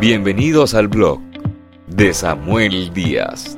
Bienvenidos al blog de Samuel Díaz.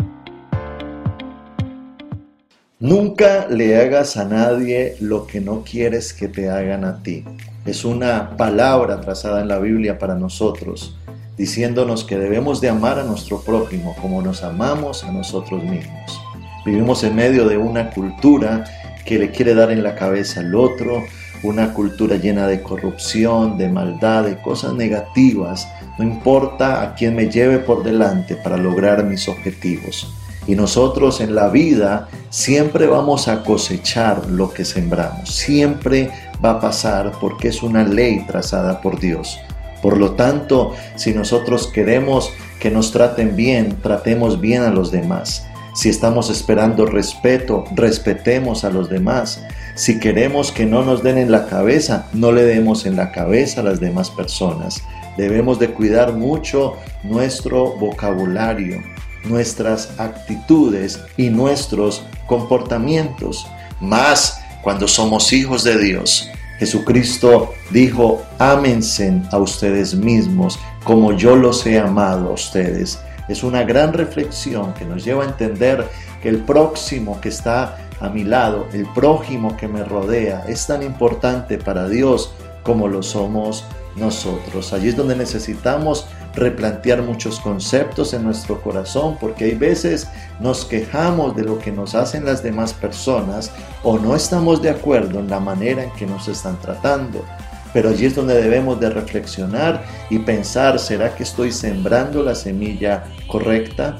Nunca le hagas a nadie lo que no quieres que te hagan a ti. Es una palabra trazada en la Biblia para nosotros, diciéndonos que debemos de amar a nuestro prójimo como nos amamos a nosotros mismos. Vivimos en medio de una cultura que le quiere dar en la cabeza al otro, una cultura llena de corrupción, de maldad, de cosas negativas. No importa a quién me lleve por delante para lograr mis objetivos. Y nosotros en la vida siempre vamos a cosechar lo que sembramos. Siempre va a pasar porque es una ley trazada por Dios. Por lo tanto, si nosotros queremos que nos traten bien, tratemos bien a los demás. Si estamos esperando respeto, respetemos a los demás. Si queremos que no nos den en la cabeza, no le demos en la cabeza a las demás personas. Debemos de cuidar mucho nuestro vocabulario, nuestras actitudes y nuestros comportamientos. Más cuando somos hijos de Dios. Jesucristo dijo, ámense a ustedes mismos como yo los he amado a ustedes. Es una gran reflexión que nos lleva a entender que el próximo que está a mi lado, el prójimo que me rodea, es tan importante para Dios como lo somos nosotros. Allí es donde necesitamos replantear muchos conceptos en nuestro corazón, porque hay veces nos quejamos de lo que nos hacen las demás personas o no estamos de acuerdo en la manera en que nos están tratando. Pero allí es donde debemos de reflexionar y pensar, ¿será que estoy sembrando la semilla correcta?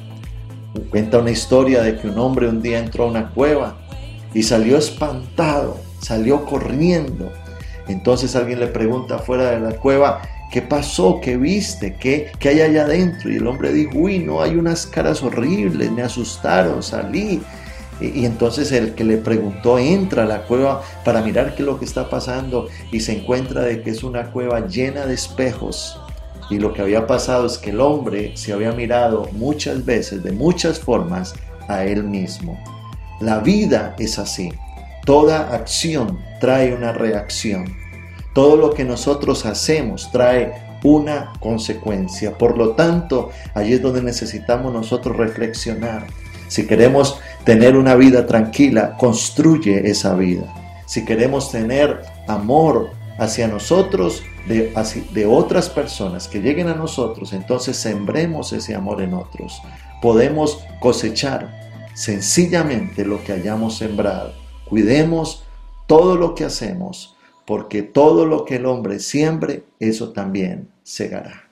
Cuenta una historia de que un hombre un día entró a una cueva y salió espantado, salió corriendo. Entonces alguien le pregunta fuera de la cueva, ¿qué pasó? ¿Qué viste? ¿Qué, ¿Qué hay allá adentro? Y el hombre dijo, uy, no, hay unas caras horribles, me asustaron, salí y, entonces el que le preguntó entra a la cueva para mirar qué es lo que está pasando y se encuentra de que es una cueva llena de espejos. Y lo que había pasado es que el hombre se había mirado muchas veces, de muchas formas, a él mismo. La vida es así. Toda acción trae una reacción. Todo lo que nosotros hacemos trae una consecuencia. Por lo tanto, allí es donde necesitamos nosotros reflexionar. Si queremos tener una vida tranquila, construye esa vida. Si queremos tener amor hacia nosotros, de, otras personas que lleguen a nosotros, entonces sembremos ese amor en otros. Podemos cosechar sencillamente lo que hayamos sembrado. Cuidemos todo lo que hacemos, porque todo lo que el hombre siembre, eso también segará.